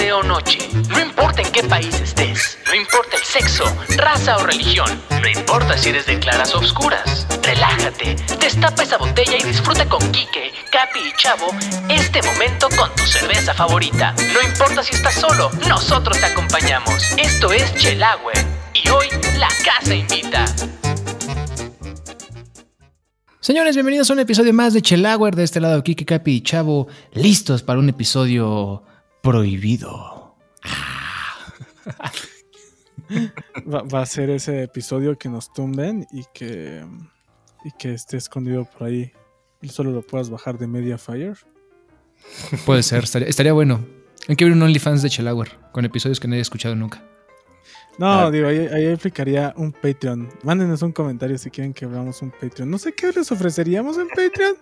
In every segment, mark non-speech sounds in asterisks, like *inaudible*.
noche. No importa en qué país estés. No importa el sexo, raza o religión. No importa si eres de claras o oscuras. Relájate, destapa esa botella y disfruta con Quique, Capi y Chavo este momento con tu cerveza favorita. No importa si estás solo, nosotros te acompañamos. Esto es Chelagüe y hoy la casa invita. Señores, bienvenidos a un episodio más de Chelauer. De este lado, Kiki, Capi y Chavo, listos para un episodio prohibido. *laughs* Va, va a ser ese episodio que nos tumben y que, y que esté escondido por ahí y solo lo puedas bajar de Mediafire. Puede ser, estaría, estaría bueno. Hay que ver un OnlyFans de Chelauer con episodios que nadie ha escuchado nunca. No, Ah. digo, ahí, ahí aplicaría un Patreon. Mándenos un comentario si quieren que veamos un Patreon. No sé qué les ofreceríamos en Patreon,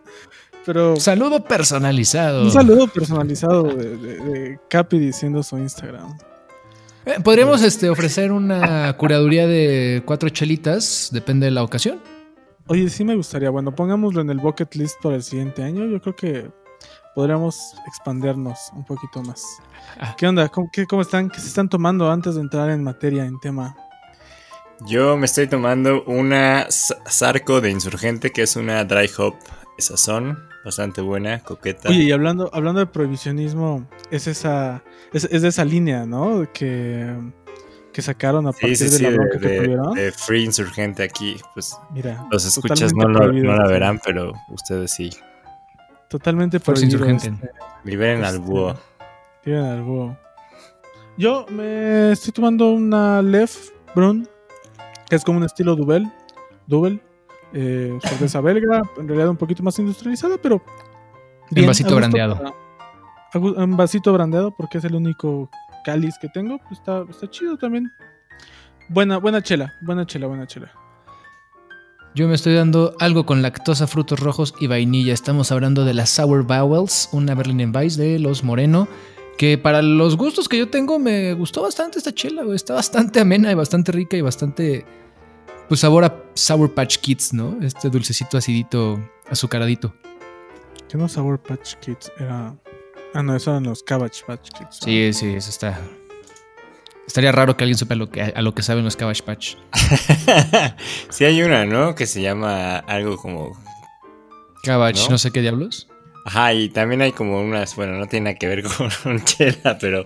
pero Saludo personalizado. un saludo personalizado de, de- de Capi diciendo su Instagram. Eh, Podríamos este, ofrecer una curaduría de cuatro chelitas, depende de la ocasión. Oye, sí me gustaría. Bueno, pongámoslo en el bucket list para el siguiente año. Yo creo que podríamos expandernos un poquito más. Ah. ¿Qué onda? ¿Cómo, qué- cómo están? ¿Qué se están tomando antes de entrar en materia, en tema? Yo me estoy tomando una S- Zarco de Insurgente, que es una dry hop sazón, bastante buena, coqueta. Oye, y hablando, hablando de prohibicionismo, es esa, es, es de esa línea, ¿no? Que, que sacaron a sí, partir sí, de sí, la de, bronca que tuvieron. de Free Insurgente aquí, pues Mira, los escuchas no, lo- no la verán, pero ustedes sí. Totalmente prohibido. insurgente. este, Liberen al Este, búho. tiren al búho. Yo me estoy tomando una Lef Brun, que es como un estilo Duvel. Duvel. Eh, cerveza belga, en realidad un poquito más industrializada, pero. En vasito brandeado. para- En vasito brandeado, porque es el único cáliz que tengo. pues está, está chido también. Buena, buena chela, buena chela, buena chela. Yo me estoy dando algo con lactosa, frutos rojos y vainilla. Estamos hablando de la Sour Bowels, una Berliner Weiss de los Moreno. Que para los gustos que yo tengo me gustó bastante esta chela. Está bastante amena y bastante rica y bastante. Pues sabor a Sour Patch Kids, ¿no? Este dulcecito acidito, azucaradito. Que no Sour Patch Kids era. Ah, no, eso eran los Cabbage Patch Kids. ¿no? Sí, sí, eso está. Estaría raro que alguien sepa lo que, a lo que saben los Cabbage Patch. *laughs* sí hay una, ¿no? Que se llama algo como... Cabbage, ¿No? no, sé qué diablos. Ajá, y también hay como unas, bueno, no tiene nada que ver *laughs* con chela, pero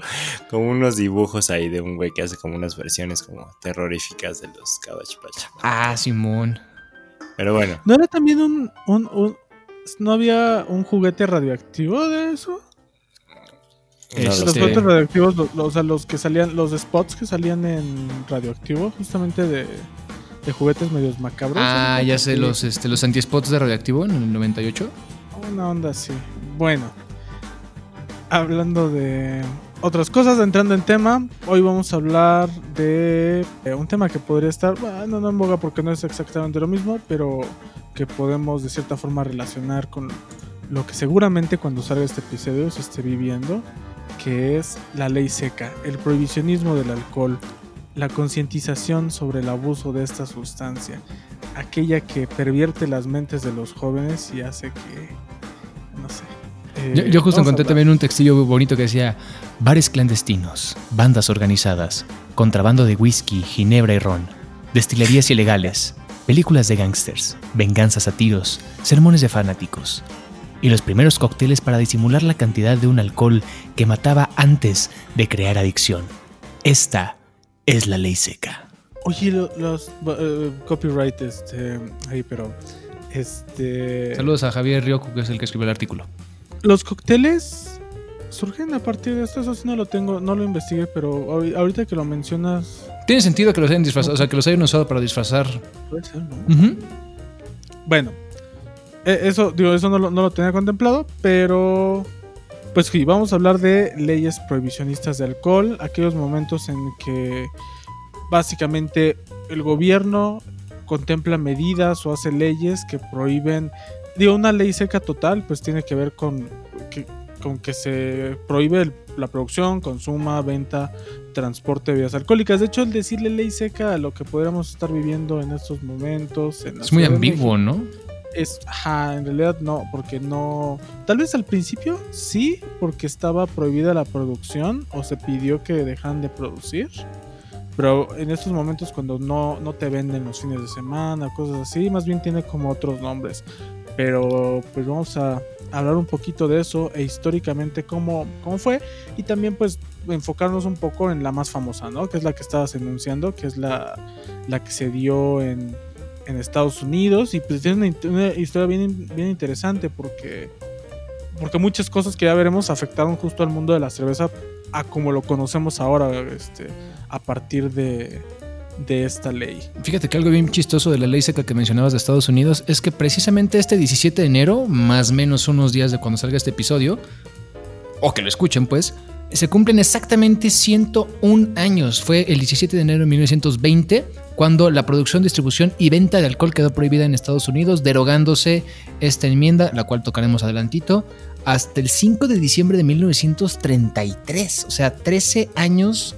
como unos dibujos ahí de un güey que hace como unas versiones como terroríficas de los Cabbage Patch. Ah, Simón. Pero bueno, ¿No era también un, un, un- ¿No había un juguete radioactivo de eso? no Este- Los juguetes radioactivos, lo- lo- o sea, los que salían, los spots que salían en radioactivo, justamente de, de juguetes medios macabros. Ah, ya sé, los, este, los anti-spots de radioactivo en el 98. Una onda así. Bueno, hablando de otras cosas, entrando en tema, hoy vamos a hablar de eh, un tema que podría estar, bueno, no en boga porque no es exactamente lo mismo, pero que podemos de cierta forma relacionar con lo que seguramente cuando salga este episodio se esté viviendo, que es la ley seca, el prohibicionismo del alcohol, la concientización sobre el abuso de esta sustancia, aquella que pervierte las mentes de los jóvenes y hace que. Eh, Yo, yo justo encontré también un textillo muy bonito que decía: bares clandestinos, bandas organizadas, contrabando de whisky, ginebra y ron, destilerías ilegales, películas de gángsters, venganzas a tiros, sermones de fanáticos. Y los primeros cócteles para disimular la cantidad de un alcohol que mataba antes de crear adicción. Esta es la ley seca. Oye, lo- los eh, copyright, este, ahí, pero, este, Saludos a Javier Ryoku, que es el que escribió el artículo. Los cócteles surgen a partir de esto, eso sí no lo tengo, no lo investigué, pero ahori- ahorita que lo mencionas, Tiene sentido que los hayan disfrazado, o sea, que los hayan usado para disfrazar. puede ser, ¿no? Bueno, eh, eso, digo, eso no lo, no lo tenía contemplado, pero pues sí, vamos a hablar de leyes prohibicionistas de alcohol, aquellos momentos en que básicamente el gobierno contempla medidas o hace leyes que prohíben, digo, una ley seca total, pues tiene que ver con que, con que se prohíbe el- la producción, consuma, venta, transporte de bebidas alcohólicas. De hecho, el decirle ley seca a lo que podríamos estar viviendo en estos momentos. en Es muy ambiguo, México, ¿no? Es, ajá, en realidad no, porque no. Tal vez al principio sí, porque estaba prohibida la producción o se pidió que dejaran de producir. Pero en estos momentos, cuando no, no te venden los fines de semana, cosas así, más bien tiene como otros nombres. Pero pues vamos a hablar un poquito de eso e históricamente cómo, cómo fue. Y también pues enfocarnos un poco en la más famosa, ¿no? Que es la que estabas enunciando, que es la, la que se dio en, en Estados Unidos. Y pues tiene una, historia bien, bien interesante porque, porque muchas cosas que ya veremos afectaron justo al mundo de la cerveza a como lo conocemos ahora, este, a partir de, de esta ley. Fíjate que algo bien chistoso de la ley seca que mencionabas de Estados Unidos es que precisamente este 17 de enero, más o menos unos días de cuando salga este episodio, o que lo escuchen pues, se cumplen exactamente 101 años. Fue el 17 de enero de 1920 cuando la producción, distribución y venta de alcohol quedó prohibida en Estados Unidos, derogándose esta enmienda, la cual tocaremos adelantito, hasta el 5 de diciembre de 1933. O sea, 13 años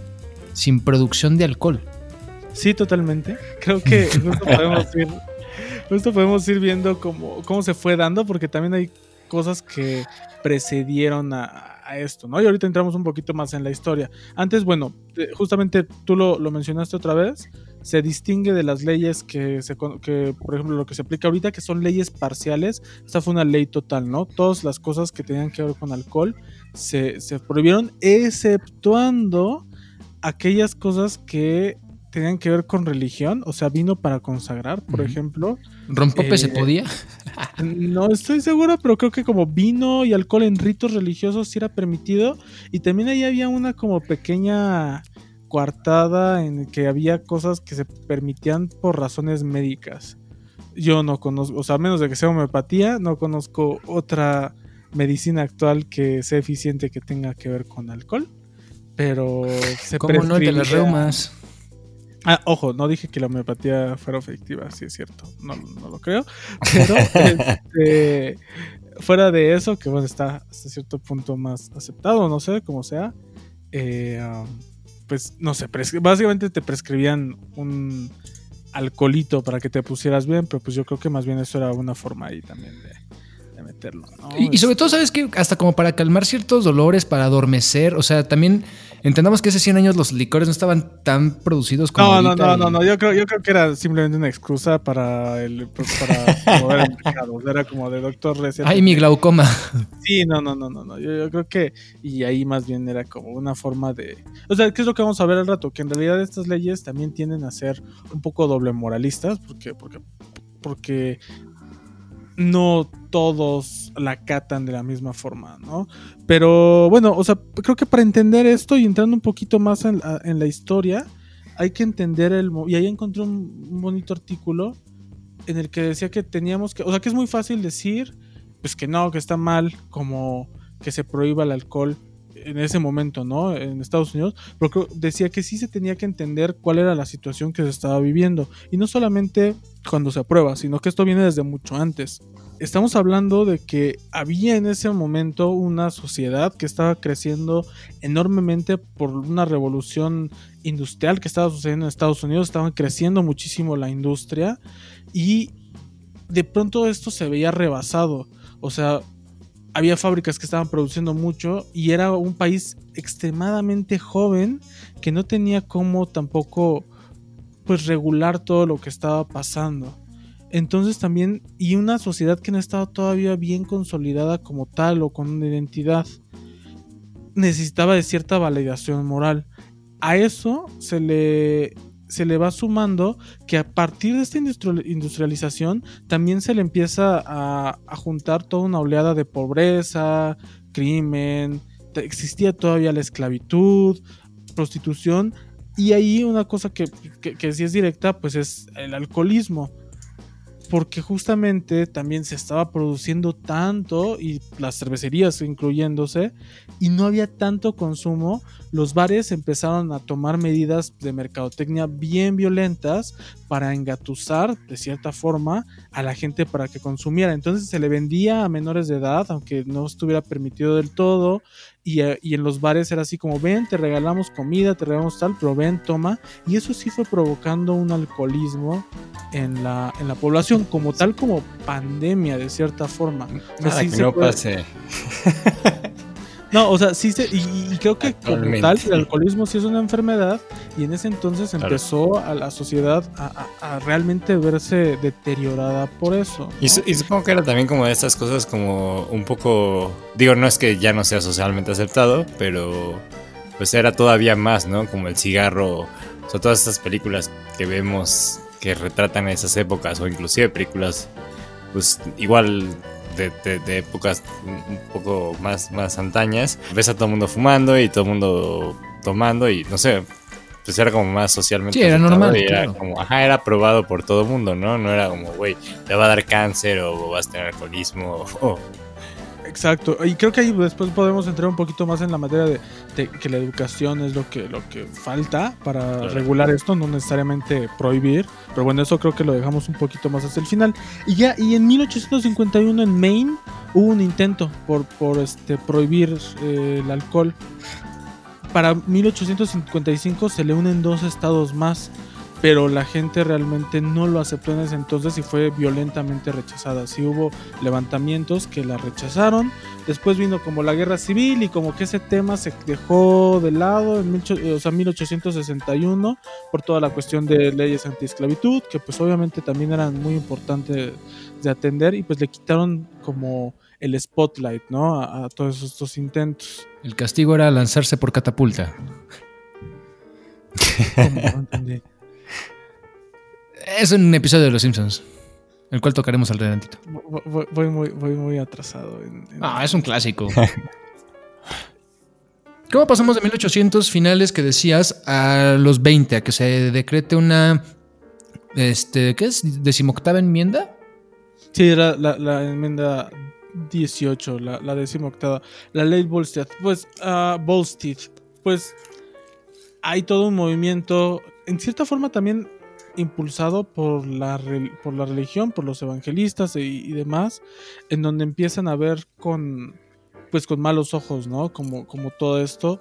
sin producción de alcohol. Sí, totalmente. Creo que justo podemos ir, viendo cómo, cómo se fue dando, porque también hay cosas que precedieron a, a esto, ¿no? Y ahorita entramos un poquito más en la historia. Antes, bueno, justamente tú lo, lo mencionaste otra vez, se distingue de las leyes que, se, que, por ejemplo, lo que se aplica ahorita, que son leyes parciales. Esta fue una ley total, ¿no? Todas las cosas que tenían que ver con alcohol se, se prohibieron, exceptuando aquellas cosas que tenían que ver con religión, o sea, vino para consagrar, por ejemplo. ¿Rompope Eh, se podía? No estoy seguro, pero creo que como vino y alcohol en ritos religiosos sí era permitido. Y también ahí había una como pequeña coartada en que había cosas que se permitían por razones médicas. Yo no conozco, o sea, a menos de que sea homeopatía, no conozco otra medicina actual que sea eficiente que tenga que ver con alcohol. Pero se ¿Cómo no? El de las reumas. Ah, ojo, no dije que la homeopatía fuera efectiva, sí es cierto, no, no lo creo. Pero *laughs* este, fuera de eso, que bueno, está hasta cierto punto más aceptado, no sé, como sea, eh, um, pues no sé, básicamente te prescribían un alcoholito para que te pusieras bien, pero pues yo creo que más bien eso era una forma ahí también de meterlo. ¿no? Y, y sobre todo, ¿sabes qué? Hasta como para calmar ciertos dolores, para adormecer. O sea, también entendamos que hace 100 años los licores no estaban tan producidos como. No, no, ahorita no, y- no, no, yo creo, yo creo que era simplemente una excusa para el pues, para mover el mercado. O sea, era como de doctor receta. Ay, mi glaucoma. *laughs* Sí, no, no, no, no, no. Yo, yo creo que y ahí más bien era como una forma de, o sea, ¿qué es lo que vamos a ver al rato? Que en realidad estas leyes también tienden a ser un poco doble moralistas, porque, porque, porque no todos la catan de la misma forma, ¿no? Pero bueno, o sea, creo que para entender esto y entrando un poquito más en la, en la historia, hay que entender el... Y ahí encontré un, un bonito artículo en el que decía que teníamos que... O sea, que es muy fácil decir, pues que no, que está mal, como que se prohíba el alcohol en ese momento, ¿no? En Estados Unidos, creo- decía que sí se tenía que entender cuál era la situación que se estaba viviendo. Y no solamente cuando se aprueba, sino que esto viene desde mucho antes. Estamos hablando de que había en ese momento una sociedad que estaba creciendo enormemente por una revolución industrial que estaba sucediendo en Estados Unidos, estaban creciendo muchísimo la industria y de pronto esto se veía rebasado. O sea, había fábricas que estaban produciendo mucho y era un país extremadamente joven que no tenía cómo tampoco pues regular todo lo que estaba pasando. Entonces también, y una sociedad que no estaba todavía bien consolidada como tal o con una identidad, necesitaba de cierta validación moral. A eso se le, se le va sumando que a partir de esta industri- industrialización también se le empieza a, juntar toda una oleada de pobreza, crimen, existía todavía la esclavitud, prostitución, y ahí una cosa que, que, que sí es directa, pues es el alcoholismo. Porque justamente también se estaba produciendo tanto, y las cervecerías incluyéndose, y no había tanto consumo, los bares empezaron a tomar medidas de mercadotecnia bien violentas para engatusar, de cierta forma, a la gente para que consumiera. Entonces se le vendía a menores de edad, aunque no estuviera permitido del todo, Y, eh, y en los bares era así como, ven, te regalamos comida, te regalamos tal, pero ven, toma. Y eso sí fue provocando un alcoholismo en la, en la población, como tal como pandemia de cierta forma. Nada que no puede- pase. *laughs* No, o sea, sí se, y, y creo que como tal el alcoholismo sí es una enfermedad y en ese entonces Claro. empezó a la sociedad a, a- a realmente verse deteriorada por eso. ¿no? Y, su- y supongo que era también como de estas cosas como un poco, digo, no es que ya no sea socialmente aceptado, pero pues era todavía más, ¿no? Como el cigarro, o sea, todas estas películas que vemos que retratan esas épocas, o inclusive películas, pues igual de, de- de épocas un poco más, más antañas, ves a todo el mundo fumando y todo el mundo tomando y no sé. Pues era como más socialmente. Sí, era normal, y era claro. como, ajá, era aprobado por todo el mundo, ¿no? No era como, güey, te va a dar cáncer o vas a tener alcoholismo o Exacto. Y creo que ahí después podemos entrar un poquito más en la materia de, de que la educación es lo que, lo que falta para Claro. regular esto, no necesariamente prohibir. Pero bueno, eso creo que lo dejamos un poquito más hasta el final. Y ya, y en 1851 en Maine hubo un intento por, por este, prohibir eh, el alcohol. Para 1855 se le unen dos estados más, pero la gente realmente no lo aceptó en ese entonces y fue violentamente rechazada. Sí hubo levantamientos que la rechazaron. Después vino como la guerra civil y como que ese tema se dejó de lado en 18 o sea, 1861 por toda la cuestión de leyes antiesclavitud, que pues obviamente también eran muy importantes de atender y pues le quitaron como el spotlight, ¿no? A, a todos estos intentos. El castigo era lanzarse por catapulta. *laughs* ¿Cómo? No entendí. Es un episodio de Los Simpsons, el cual tocaremos al adelantito. Voy, muy, voy muy atrasado. En, en- Ah, es un clásico. *laughs* ¿Cómo pasamos de 1800 finales que decías a los 20, a que se decrete una, este, ¿qué es? ¿Decimoctava enmienda? Sí, era la, la enmienda 18, la, la decimoctava. La ley Volstead. Pues, ah, Volstead. Pues hay todo un movimiento, en cierta forma también impulsado por la, por la religión, por los evangelistas y, demás, en donde empiezan a ver con, pues con malos ojos, ¿no? Como, como todo esto.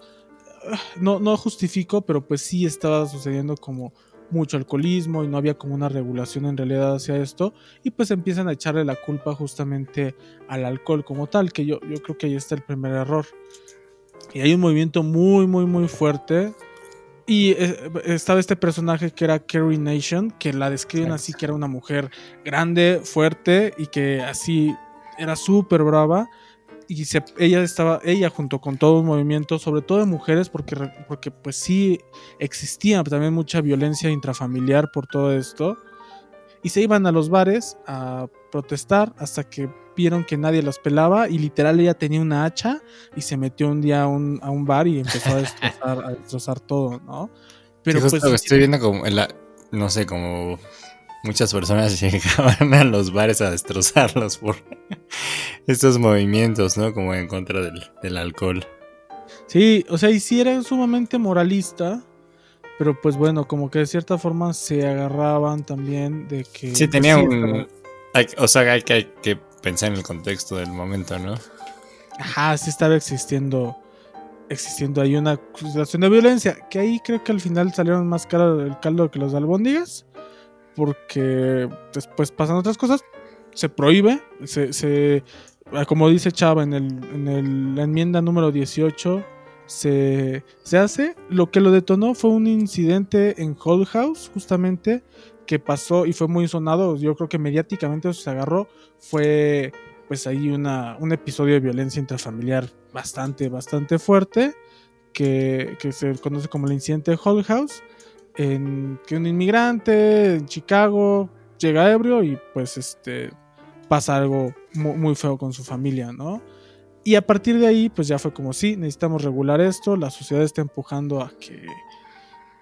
No, no justifico, pero pues sí estaba sucediendo como mucho alcoholismo y no había como una regulación en realidad hacia esto y pues empiezan a echarle la culpa justamente al alcohol como tal, que yo, yo creo que ahí está el primer error. Y hay un movimiento muy, muy, muy fuerte. Y eh, estaba este personaje que era Carrie Nation, que la describen así, que era una mujer grande, fuerte y que así era súper brava. Y se, ella estaba, ella junto con todo un movimiento, sobre todo de mujeres, porque, porque pues sí existía también mucha violencia intrafamiliar por todo esto. Y se iban a los bares a protestar hasta que vieron que nadie las pelaba y literal ella tenía una hacha y se metió un día a un, a un bar y empezó a destrozar, a destrozar todo, ¿no? Pero justo pues estoy viendo como en la, no sé, como muchas personas *laughs* llegaban a los bares a destrozarlos por *laughs* estos movimientos, ¿no? Como en contra del, del alcohol. Sí, o sea, y sí era sumamente moralista, pero pues bueno, como que de cierta forma se agarraban también de que... Sí, pues, tenía sí, un... hay- o sea, hay que, hay que pensar en el contexto del momento, ¿no? Ajá, sí estaba existiendo existiendo ahí una situación de violencia, que ahí creo que al final salieron más caros el caldo que los albóndigas, porque después pasan otras cosas, se prohíbe, se, se- ah, como dice Chava en, el, en la enmienda número 18, se, se hace, lo que lo detonó fue un incidente en Hull House, justamente, pasó y fue muy sonado, yo creo que mediáticamente se agarró, fue pues ahí una, un episodio de violencia intrafamiliar bastante, bastante fuerte, que, que se conoce como el incidente de Hull House, en que un inmigrante en Chicago llega ebrio y pues este pasa algo mu- muy, feo con su familia, ¿no? Y a partir de ahí, pues ya fue como, sí, necesitamos regular esto, la sociedad está empujando a que,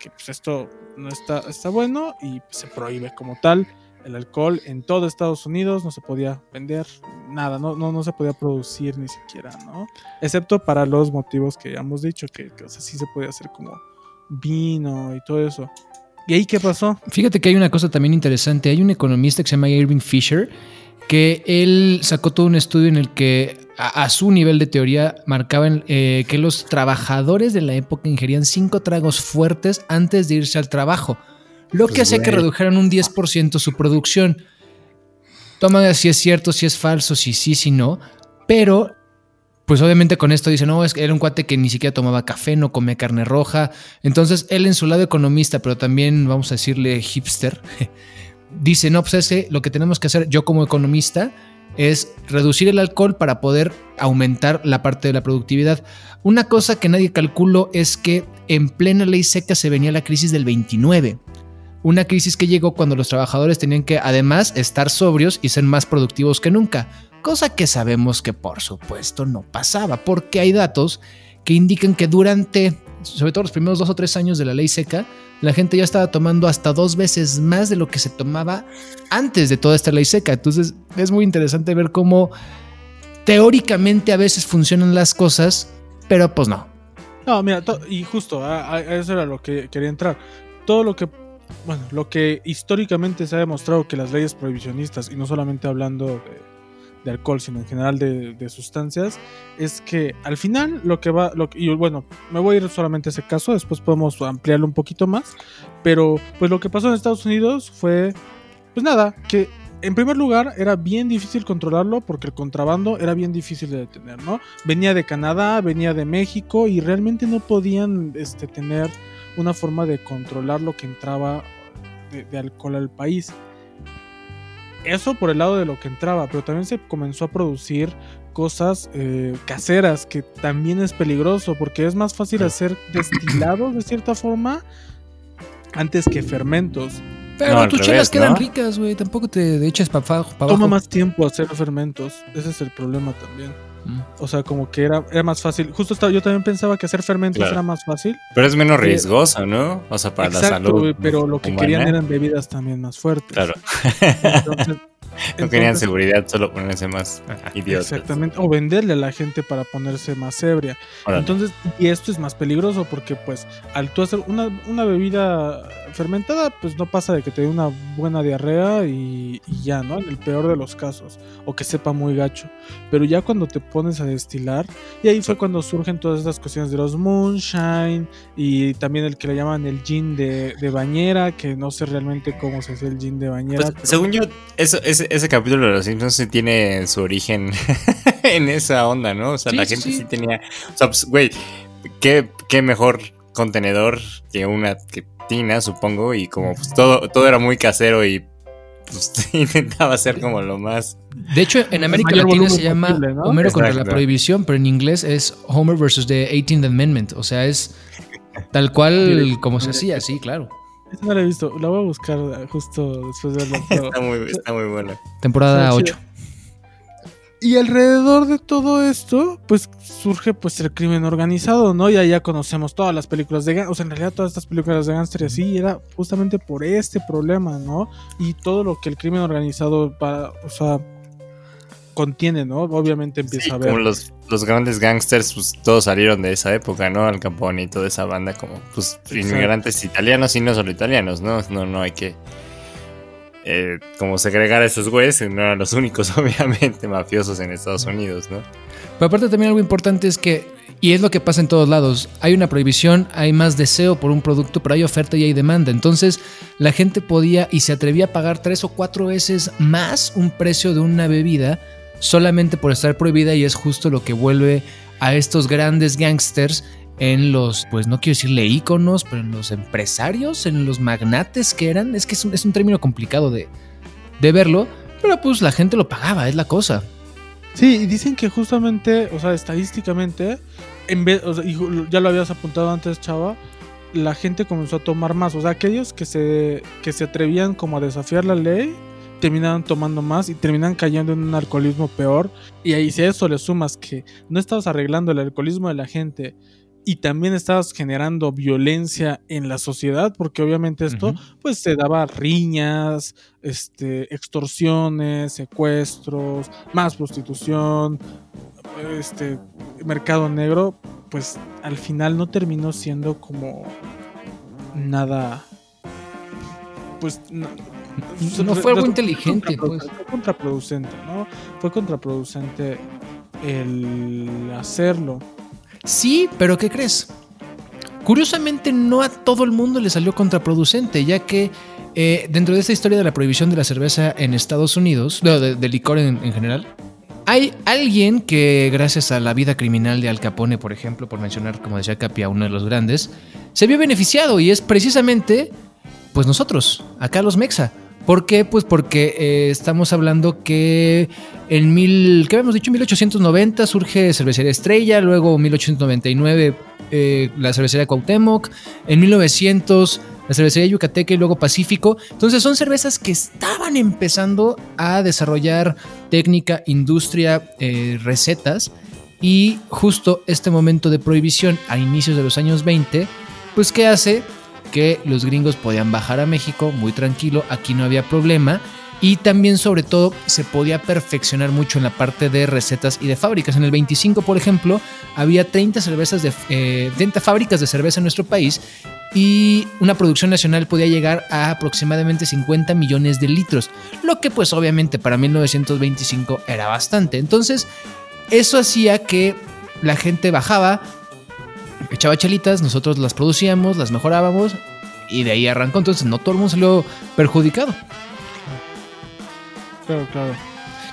que pues esto no está, está bueno y pues, se prohíbe como tal el alcohol en todo Estados Unidos, no se podía vender nada, no, no, no se podía producir ni siquiera, ¿no? Excepto para los motivos que ya hemos dicho, que, que o sea, sí se podía hacer como vino y todo eso. ¿Y ahí qué pasó? Fíjate que hay una cosa también interesante. Hay un economista que se llama Irving Fisher que él sacó todo un estudio en el que a, a su nivel de teoría, marcaban eh, que los trabajadores de la época ingerían cinco tragos fuertes antes de irse al trabajo, lo que Pues, hacía que redujeran un 10% su producción. Toma si es cierto, si es falso, si sí, si no, pero pues obviamente con esto dice, no, es que era un cuate que ni siquiera tomaba café, no comía carne roja. Entonces él en su lado economista, pero también vamos a decirle hipster, dice, no, pues lo que tenemos que hacer yo como economista es reducir el alcohol para poder aumentar la parte de la productividad. Una cosa que nadie calculó es que en plena ley seca se venía la crisis del 29. Una crisis que llegó cuando los trabajadores tenían que además estar sobrios y ser más productivos que nunca, cosa que sabemos que por supuesto no pasaba, porque hay datos que indican que durante, sobre todo los primeros dos o tres años de la ley seca, la gente ya estaba tomando hasta dos veces más de lo que se tomaba antes de toda esta ley seca. Entonces es muy interesante ver cómo teóricamente a veces funcionan las cosas, pero pues no. No, mira, y justo a, eso era lo que quería entrar. Todo lo que, bueno, lo que históricamente se ha demostrado que las leyes prohibicionistas, y no solamente hablando de alcohol, sino en general de, sustancias, es que al final lo que va, lo y bueno, me voy a ir solamente a ese caso, después podemos ampliarlo un poquito más, pero pues lo que pasó en Estados Unidos fue, pues nada, que en primer lugar era bien difícil controlarlo porque el contrabando era bien difícil de detener, ¿no? Venía de Canadá, venía de México y realmente no podían este, tener una forma de controlar lo que entraba de alcohol al país. Eso por el lado de lo que entraba, pero también se comenzó a producir cosas eh, caseras, que también es peligroso, porque es más fácil hacer destilados de cierta forma antes que fermentos. Pero No, tus revés, chelas quedan ¿no? ricas, güey. Tampoco te eches para abajo. Toma más tiempo hacer fermentos, ese es el problema también. O sea, como que era, era más fácil. Justo estaba, yo también pensaba que hacer fermentos Claro. era más fácil. Pero es menos Sí. riesgoso, ¿no? O sea, para la salud. pero lo que humana. querían eran bebidas también más fuertes. Claro. Entonces, *laughs* No querían seguridad, solo ponerse más idiotas. Exactamente, o venderle a la gente para ponerse más ebria. Órale. Entonces, y esto es más peligroso porque pues al tú hacer una, una bebida fermentada, pues no pasa de que te dé una buena diarrea y, y ya, ¿no? En el peor de los casos, o que sepa muy gacho. Pero ya cuando te pones a destilar, y ahí fue cuando surgen todas estas cuestiones de los moonshine y también el que le llaman el gin de, de bañera, que no sé realmente cómo se hace el gin de bañera. Pues, pero- según yo, eso, ese, ese capítulo de los Simpsons sí tiene su origen *laughs* en esa onda, ¿no? O sea, Sí, la gente sí. sí. tenía. O sea, pues, güey, ¿qué, qué mejor contenedor que una que tina, supongo, y como pues todo, todo era muy casero y pues *laughs* intentaba ser como lo más. De hecho, en América Latina se llama posible, ¿no? Homero contra la Exacto. prohibición, pero en inglés es Homer versus the 18th Amendment. O sea, es tal cual *laughs* como se hacía, sí, claro. Esa no la he visto, la voy a buscar justo después de verla. *laughs* Está muy, está muy bueno. Temporada Sí, 8. Y alrededor de todo esto, pues surge pues el crimen organizado, ¿no? Ya ya conocemos todas las películas de gánster, o sea, en realidad todas estas películas de gánster y así era justamente por este problema, ¿no? Y todo lo que el crimen organizado para, o sea, contiene, ¿no? Obviamente empieza Sí, a ver. como los, los grandes gangsters, pues todos salieron de esa época, ¿no? Al Capone y toda esa banda, como pues inmigrantes italianos y no solo italianos, ¿no? No, no hay que eh, como segregar a esos güeyes, no eran los únicos, *laughs* obviamente, mafiosos en Estados Unidos, ¿no? Pero aparte también algo importante es que, y es lo que pasa en todos lados, hay una prohibición, hay más deseo por un producto, pero hay oferta y hay demanda. Entonces la gente podía y se atrevía a pagar tres o cuatro veces más un precio de una bebida solamente por estar prohibida y es justo lo que vuelve a estos grandes gangsters en los, pues no quiero decirle íconos, pero en los empresarios, en los magnates que eran. Es que es un, es un término complicado de, de verlo, pero pues la gente lo pagaba, es la cosa. Sí, y dicen que justamente, o sea, estadísticamente, en vez, o ya lo habías apuntado antes, Chava, la gente comenzó a tomar más. O sea, aquellos que se, que se atrevían como a desafiar la ley, terminaban tomando más y terminan cayendo en un alcoholismo peor. Y ahí si a eso le sumas que no estabas arreglando el alcoholismo de la gente y también estabas generando violencia en la sociedad, porque obviamente esto pues se daba riñas, este, extorsiones, secuestros, más prostitución, este, mercado negro, pues al final no terminó siendo como nada, pues no, No fue algo inteligente, pues. Fue contraproducente, ¿no? Fue contraproducente el hacerlo. Sí, pero ¿qué crees? Curiosamente no a todo el mundo le salió contraproducente, ya que eh, dentro de esta historia de la prohibición de la cerveza en Estados Unidos, no, de, licor en, en general, hay alguien que gracias a la vida criminal de Al Capone, por ejemplo, por mencionar, como decía Capi, uno de los grandes, se vio beneficiado y es precisamente, pues nosotros, acá los Mexa. ¿Por qué? Pues porque eh, estamos hablando que en mil, ¿qué habíamos dicho? 1890 surge Cervecería Estrella, luego 1899 eh, la Cervecería Cuauhtémoc, en 1900 la Cervecería Yucateca y luego Pacífico. Entonces son cervezas que estaban empezando a desarrollar técnica, industria, eh, recetas y justo este momento de prohibición a inicios de los años 20, pues ¿qué hace? Que los gringos podían bajar a México muy tranquilo, aquí no había problema. Y también, sobre todo, se podía perfeccionar mucho en la parte de recetas y de fábricas. En el 25, por ejemplo, había 30 cervezas de eh, 30 fábricas de cerveza en nuestro país y una producción nacional podía llegar a aproximadamente 50 millones de litros, lo que pues obviamente para 1925 era bastante. Entonces, eso hacía que la gente bajaba, echaba chelitas, nosotros las producíamos, las mejorábamos y de ahí arrancó. Entonces no todo el mundo salió perjudicado. Claro, claro.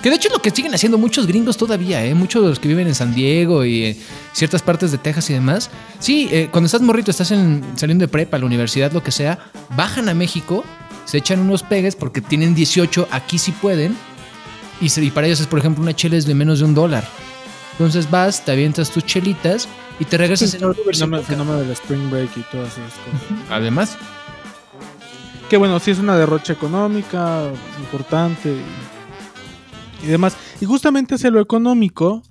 Que de hecho es lo que siguen haciendo muchos gringos todavía, ¿eh? Muchos de los que viven en San Diego y eh, ciertas partes de Texas y demás. Sí, eh, cuando estás morrito, estás en, saliendo de prepa, la universidad, lo que sea, bajan a México, se echan unos pegues porque tienen 18, aquí sí pueden. Y, se- y para ellos es, por ejemplo, una chela es de menos de un dólar. Entonces vas, te avientas tus chelitas y te regresas en el un Uber sin fenómeno, del Spring Break y todas esas cosas. Además, Que bueno, sí es una derrocha económica importante y, y demás. Y justamente hacia lo económico,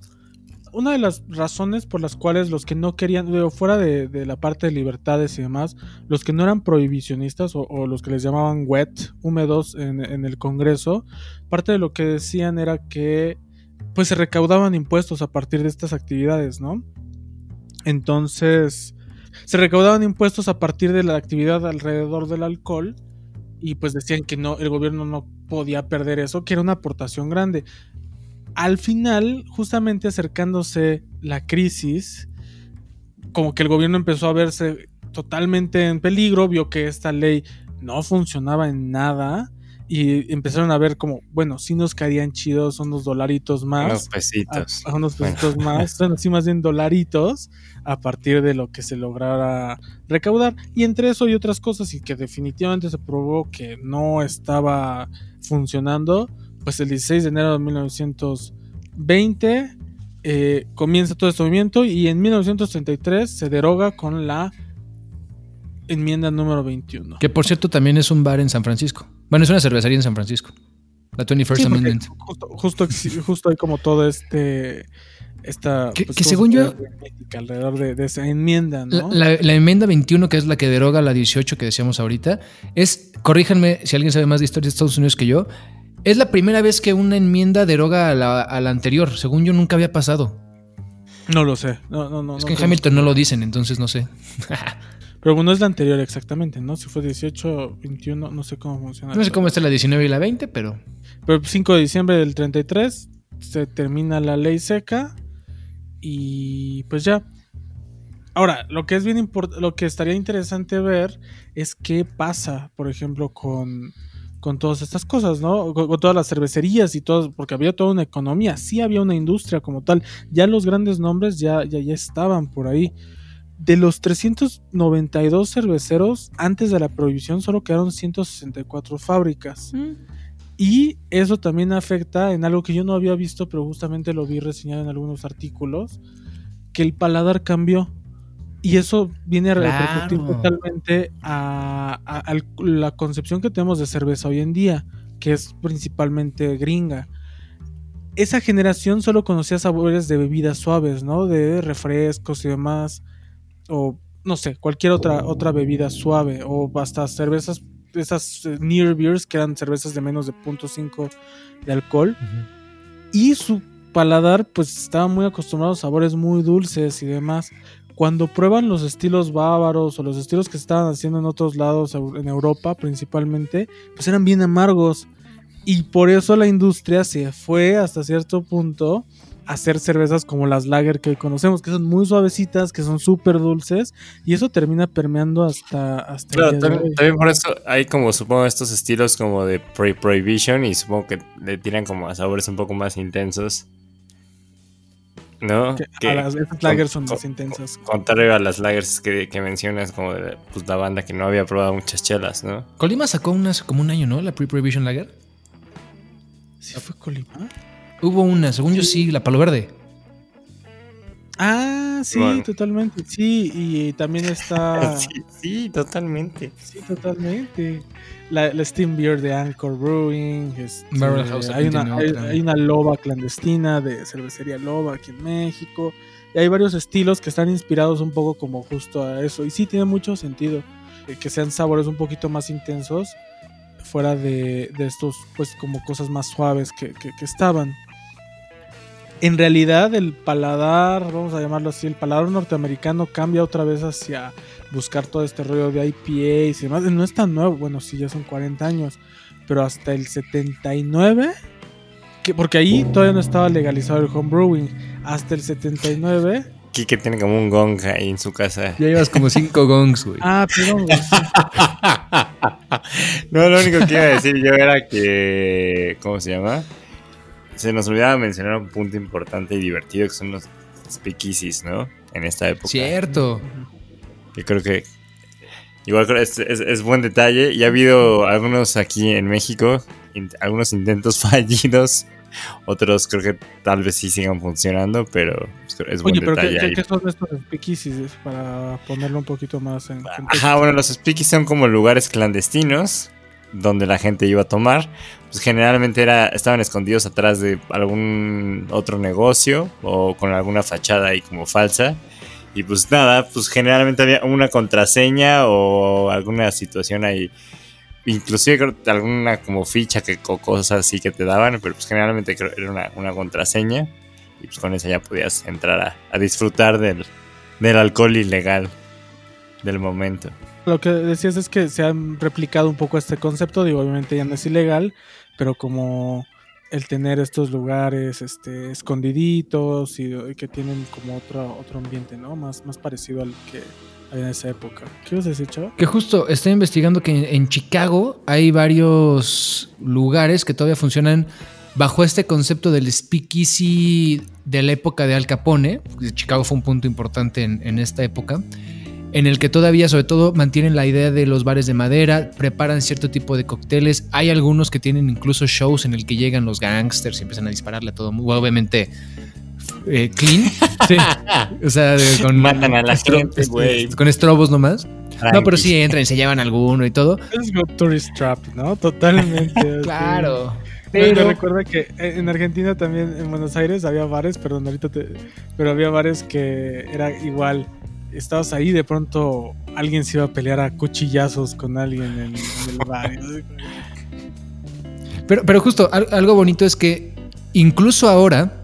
una de las razones por las cuales los que no querían, digo, fuera de, de la parte de libertades y demás, los que no eran prohibicionistas o, o los que les llamaban wet, húmedos en, en el Congreso, parte de lo que decían era que pues se recaudaban impuestos a partir de estas actividades, ¿no? Entonces, se recaudaban impuestos a partir de la actividad alrededor del alcohol y pues decían que no, el gobierno no podía perder eso, que era una aportación grande. Al final, justamente acercándose la crisis, como que el gobierno empezó a verse totalmente en peligro, vio que esta ley no funcionaba en nada y empezaron a ver como, bueno, sí nos caían chidos unos dolaritos más Unos pesitos. a, a unos pesitos más, bueno, sí, más bien dolaritos, a partir de lo que se lograra recaudar. Y entre eso y otras cosas, y que definitivamente se probó que no estaba funcionando, pues el 16 de enero de 1920 eh, comienza todo este movimiento y en 1933 se deroga con la enmienda número 21. que por cierto también es un bar en San Francisco. Bueno, es una cervecería en San Francisco. La 21st Sí, porque Amendment. justo, justo, justo hay como todo este. Esta. Que- que cosa según yo- política alrededor de, de esa enmienda, La, ¿no? la- la enmienda 21, que es la que deroga la 18 que decíamos ahorita, es, corríjanme si alguien sabe más de historia de Estados Unidos que yo, es la primera vez que una enmienda deroga a la, a la anterior. Según yo, nunca había pasado. No lo sé. No, no, no. es que en Hamilton no lo dicen, entonces no sé. *laughs* Pero bueno, es la anterior exactamente, ¿no? Si fue 18, 21, no sé cómo funciona. No sé cómo está la 19 y la 20, pero Pero 5 de diciembre del 33 se termina la ley seca y pues ya. Ahora, lo que es bien import- lo que estaría interesante ver es qué pasa, por ejemplo, con, con todas estas cosas, ¿no? Con, con todas las cervecerías y todo, porque había toda una economía, sí había una industria como tal. Ya los grandes nombres ya, ya, ya estaban por ahí. De los 392 cerveceros, antes de la prohibición solo quedaron 164 fábricas. Y eso también afecta en algo que yo no había visto, pero justamente lo vi reseñado en algunos artículos, que el paladar cambió. Y eso viene a repercutir Claro. totalmente a, a- la concepción que tenemos de cerveza hoy en día, que es principalmente gringa. Esa generación solo conocía sabores de bebidas suaves, ¿no? De refrescos y demás. O no sé, cualquier otra, otra bebida suave. O hasta cervezas, esas eh, near beers que eran cervezas de menos de 0.5 de alcohol. Y su paladar, pues estaba muy acostumbrado a sabores muy dulces y demás. Cuando prueban los estilos bávaros o los estilos que se estaban haciendo en otros lados, en Europa principalmente, pues eran bien amargos. Y por eso la industria se fue hasta cierto punto hacer cervezas como las lager que hoy conocemos, que son muy suavecitas, que son súper dulces, y eso termina permeando hasta, hasta Claro, el también, por eso hay como supongo estos estilos como de pre prohibition y supongo que le tiran como a sabores un poco más intensos. ¿No? Que Que a las, lagers son con- más intensas. Contrario a las lagers que, que mencionas como de pues, la banda que no había probado muchas chelas, ¿no? Colima sacó unas como un año, ¿no? La Pre-Prohibition Lager. ¿Sí fue Colima? Hubo una, según yo sí, la Palo Verde. Ah, sí, Bueno. totalmente. Sí, y también está. *laughs* Sí, sí, totalmente. Sí, totalmente. La, la Steam Beer de Anchor Brewing. este, House hay, una, hay una loba clandestina de cervecería loba aquí en México. Y hay varios estilos que están inspirados un poco como justo a eso. Y sí, tiene mucho sentido eh, que sean sabores un poquito más intensos fuera de, de estos, pues como cosas más suaves que, que- que estaban. En realidad el paladar, vamos a llamarlo así, el paladar norteamericano cambia otra vez hacia buscar todo este rollo de IPAs y demás. No es tan nuevo, bueno, sí, ya son 40 años, pero hasta el 79, que, porque ahí todavía no estaba legalizado el homebrewing, hasta el 79. Kike tiene como un gong ahí en su casa. Ya llevas como cinco gongs, güey. Ah, perdón, güey, *laughs* no, lo único que iba a decir yo era que. ¿Cómo se llama? Se nos olvidaba mencionar un punto importante y divertido que son los speakeasies, ¿no? En esta época. Cierto. Que creo que. Igual creo que es, es- es buen detalle. Y ha habido algunos aquí en México, in- algunos intentos *laughs* fallidos. Otros creo que tal vez sí sigan funcionando, pero es buen Oye, pero ¿qué, detalle. qué- ahí. qué son estos speakeasies para ponerlo un poquito más en contexto? Ajá, bueno, los speakeasies son como lugares clandestinos donde la gente iba a tomar. Pues generalmente era, estaban escondidos atrás de algún otro negocio o con alguna fachada ahí como falsa. Y pues nada, pues generalmente había una contraseña o alguna situación ahí. Inclusive alguna como ficha que, o cosas así que te daban, pero pues generalmente era una, una contraseña. Y pues con esa ya podías entrar a, a disfrutar del, del alcohol ilegal del momento. Lo que decías es que se han replicado un poco este concepto, digo, obviamente ya no es ilegal, pero como el tener estos lugares este, escondiditos y, que tienen como otro, otro ambiente, ¿no? Más, más parecido al que había en esa época. ¿Qué ibas a decir? Que justo estoy investigando que en, Chicago hay varios lugares que todavía funcionan bajo este concepto del speakeasy de la época de Al Capone. Chicago fue un punto importante en esta época. En el que todavía, sobre todo, mantienen la idea de los bares de madera, preparan cierto tipo de cócteles. Hay algunos que tienen incluso shows en el que llegan los gangsters y empiezan a dispararle a todo mundo. Obviamente, eh, clean. *laughs* Sí. O sea, con, Matan a la estro- gente, güey. Con estrobos nomás. No, pero Tranqui. sí entran y se llevan alguno y todo. Es como Tourist Trap, ¿no? Totalmente. *laughs* Claro. Me- Me Pero recuerda que en Argentina también, en Buenos Aires, había bares, perdón, ahorita te. Pero había bares que era igual. Estabas ahí, de pronto alguien se iba a pelear a cuchillazos con alguien en, en el bar. Pero, pero justo, al- algo bonito es que incluso ahora,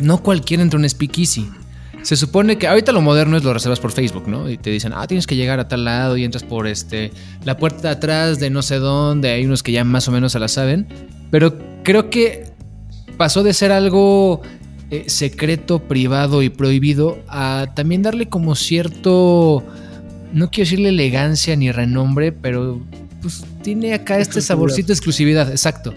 no cualquiera entra un speakeasy. Se supone que ahorita lo moderno es lo reservas por Facebook, ¿no? Y te dicen, ah, tienes que llegar a tal lado y entras por este la puerta de atrás de no sé dónde. Hay unos que ya más o menos se la saben. Pero creo que pasó de ser algo eh, secreto, privado y prohibido a también darle como cierto, no quiero decirle elegancia ni renombre, pero pues tiene acá este saborcito de exclusividad, exacto.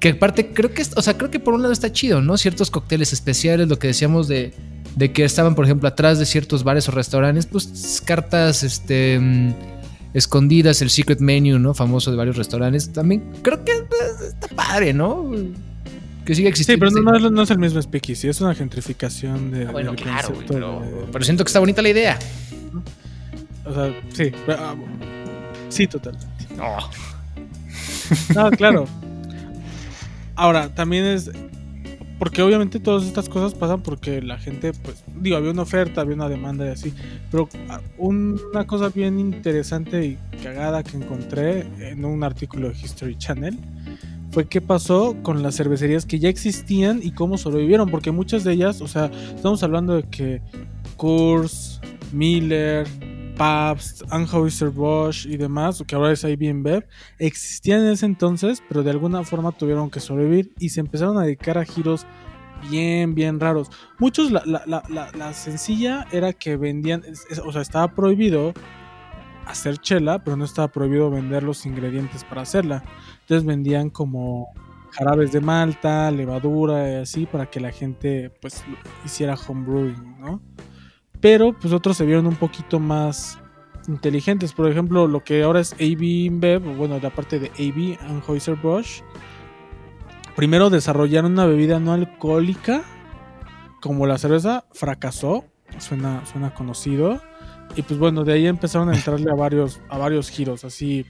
Que aparte creo que, o sea, creo que por un lado está chido, ¿no? Ciertos cócteles especiales, lo que decíamos de, de que estaban, por ejemplo, atrás de ciertos bares o restaurantes, pues cartas, este, mm, escondidas, el secret menu, ¿no? Famoso de varios restaurantes. También creo que eh, está padre, ¿no? Que siga Sí, existiendo. pero no, no es- no es el mismo speakeasy, es una gentrificación de. Ah, bueno, del claro, concepto pero, de- pero siento que está bonita la idea. O sea, sí. pero, ah, sí, totalmente. No, claro. Ahora, también es. Porque obviamente todas estas cosas pasan porque la gente, pues, digo, había una oferta, había una demanda y así. Pero ah, una cosa bien interesante y cagada que encontré en un artículo de History Channel fue qué pasó con las cervecerías que ya existían y cómo sobrevivieron. Porque muchas de ellas, o sea, estamos hablando de que Coors, Miller, Pabst, Anheuser-Busch y demás, que ahora es IBM existían en ese entonces, pero de alguna forma tuvieron que sobrevivir y se empezaron a dedicar a giros bien, bien raros. Muchos, la, la, la, la, la sencilla era que vendían, o sea, estaba prohibido hacer chela, pero no estaba prohibido vender los ingredientes para hacerla. Entonces vendían como jarabes de malta, levadura y así para que la gente pues hiciera homebrewing, ¿no? Pero pues otros se vieron un poquito más inteligentes. Por ejemplo, lo que ahora es AB InBev, bueno, la parte de AB Anheuser-Busch, primero desarrollaron una bebida no alcohólica como la cerveza, fracasó, suena, suena conocido. Y pues bueno, de ahí empezaron a *laughs* entrarle a varios, a varios giros, así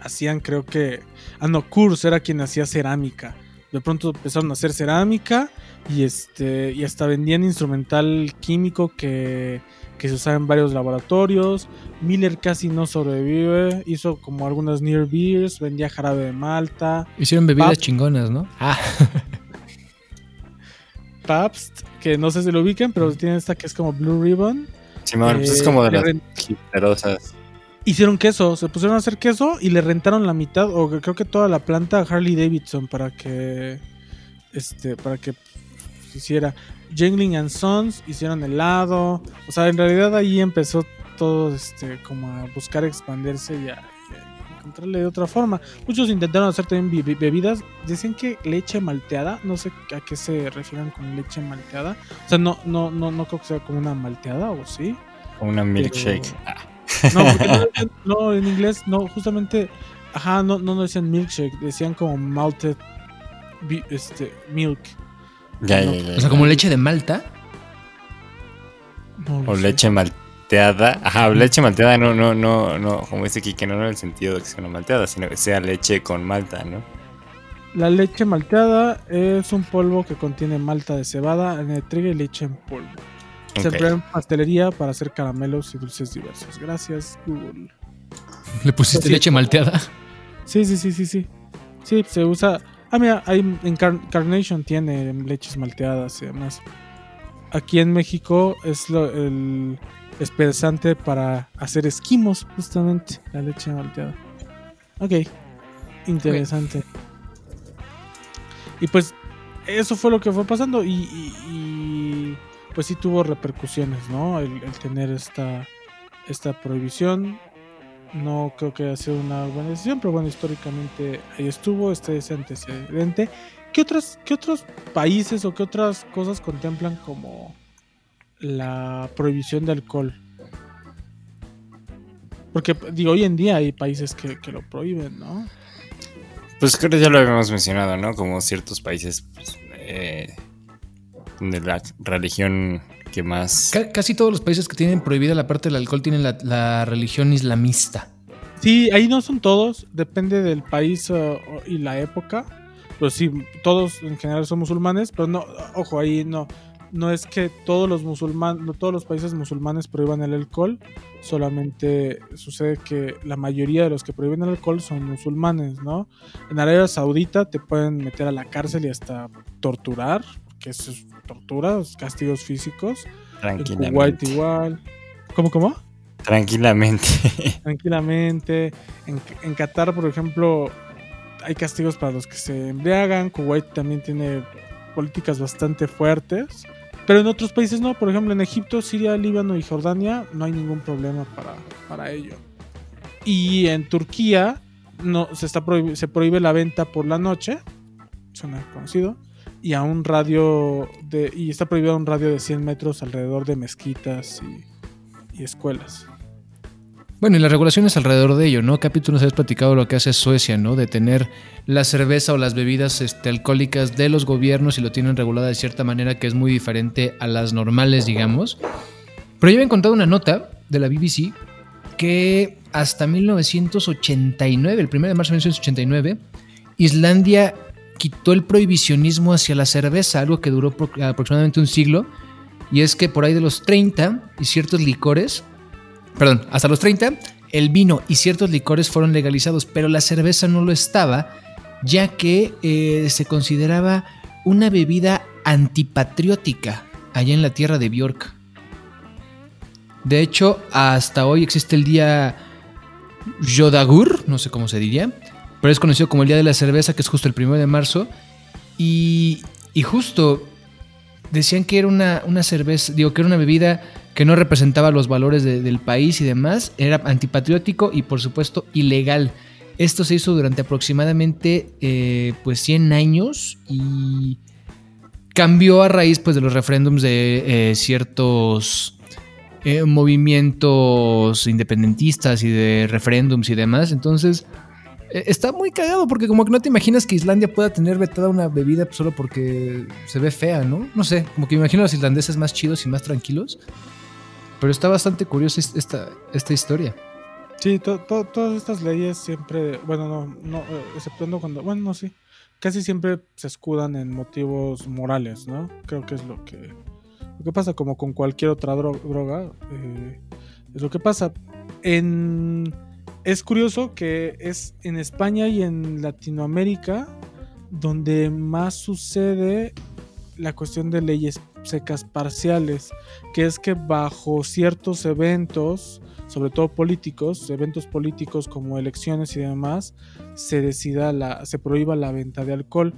hacían creo que... Ah, no, Kurz era quien hacía cerámica. De pronto empezaron a hacer cerámica y este y hasta vendían instrumental químico que, que se usaba en varios laboratorios. Miller casi no sobrevive, hizo como algunas near beers, vendía jarabe de malta. Hicieron bebidas chingonas, ¿no? Ah, *laughs* Pabst, que no sé si lo ubican, pero tiene esta que es como Blue Ribbon. Simón, pues es Eh, como de las hipsterosas. Hicieron queso, se pusieron a hacer queso y le rentaron la mitad, o creo que toda la planta a Harley Davidson para que. Este, para que hiciera. Jangling and Sons hicieron helado. O sea, en realidad ahí empezó todo este, como a buscar expandirse y a encontrarle de otra forma. Muchos intentaron hacer también be- be- bebidas. Decían que leche malteada, no sé a qué se refieren con leche malteada. O sea, no, no, no, no creo que sea como una malteada, o sí. Como una milkshake. Pero- *laughs* No, porque no, en inglés, no, justamente, ajá, no, no, no decían milkshake, decían como malted este, milk. ya, no. ya, ya. o sea, como leche de Malta. No O sé. leche malteada. Ajá, leche malteada no, no, no, no, como dice aquí, que no en el sentido de que sea una malteada, sino que sea leche con malta, ¿no? La leche malteada es un polvo que contiene malta de cebada, harina de trigo y leche en polvo. Se emplea en pastelería para hacer caramelos y dulces diversos. Gracias, Google. Le pusiste Sí. leche malteada. Sí, sí, sí, sí, sí. Sí, se usa. Ah, mira, hay en Car- Carnation tiene leches malteadas y demás. Aquí en México es lo, el espesante para hacer esquimos, justamente, la leche malteada. Ok, interesante. Y pues eso fue lo que fue pasando y, pues sí tuvo repercusiones, ¿no? El, tener esta, esta prohibición. No creo que haya sido una buena decisión, pero bueno, históricamente ahí estuvo este ese antecedente. ¿Qué, otras, ¿Qué otros países o qué otras cosas contemplan como la prohibición de alcohol? Porque digo, hoy en día hay países que, que lo prohíben, ¿no? Pues creo que ya lo habíamos mencionado, ¿no? Como ciertos países pues, eh, de la religión que más... Ca- casi todos los países que tienen prohibida la parte del alcohol tienen la, la religión islamista. Sí, ahí no son todos, depende del país uh, o- y la época. Pero sí, todos en general son musulmanes, pero no, ojo, ahí no, no es que todos los musulmanes, no todos los países musulmanes prohíban el alcohol, solamente sucede que la mayoría de los que prohíben el alcohol son musulmanes, ¿no? En Arabia Saudita te pueden meter a la cárcel y hasta torturar, que es tortura, castigos físicos. En Kuwait Tranquilamente. igual. ¿Cómo, cómo? Tranquilamente. *laughs* tranquilamente. En, en Qatar, por ejemplo, hay castigos para los que se embriagan. Kuwait también tiene políticas bastante fuertes. Pero en otros países no. Por ejemplo, en Egipto, Siria, Líbano y Jordania no hay ningún problema para, para ello. Y en Turquía no, se, está se prohíbe la venta por la noche. Suena conocido. Y a un radio de. Y está prohibido a un radio de 100 metros alrededor de mezquitas y, y escuelas. Bueno, y las regulaciones alrededor de ello, ¿no? Capi, tú nos habías platicado lo que hace Suecia, ¿no? De tener la cerveza o las bebidas este, alcohólicas de los gobiernos y lo tienen regulada de cierta manera que es muy diferente a las normales, digamos. Pero yo había encontrado una nota de la BBC que hasta 1989, el 1 de marzo de 1989, Islandia quitó el prohibicionismo hacia la cerveza, algo que duró pro- aproximadamente un siglo. Y es que por ahí de los 30 y ciertos licores perdón, hasta los 30, el vino y ciertos licores fueron legalizados, pero la cerveza no lo estaba, ya que eh, se consideraba una bebida antipatriótica allá en la tierra de Bjork. De hecho, hasta hoy existe el día Jodagur, no sé cómo se diría, pero es conocido como el Día de la Cerveza, que es justo el 1 de marzo, y Y justo decían que era una, una cerveza, digo, que era una bebida que no representaba los valores de- del país y demás, era antipatriótico y por supuesto ilegal. Esto se hizo durante aproximadamente eh, pues 100 años y cambió a raíz pues de los referéndums de eh, ciertos eh, movimientos independentistas y de referéndums y demás. Entonces está muy cagado porque como que no te imaginas que Islandia pueda tener vetada una bebida solo porque se ve fea, ¿no? No sé, como que me imagino a los islandeses más chidos y más tranquilos. Pero está bastante curiosa es- esta, esta historia. Sí, to- to- todas estas leyes siempre, bueno, no, no, eh, exceptuando cuando, bueno, no, sí, casi siempre se escudan en motivos morales, ¿no? Creo que es lo que, lo que pasa, como con cualquier otra dro- droga, eh, es lo que pasa. En, es curioso que es en España y en Latinoamérica donde más sucede la cuestión de leyes secas parciales, que es que bajo ciertos eventos, sobre todo políticos, eventos políticos como elecciones y demás, se decida la, se prohíba la venta de alcohol.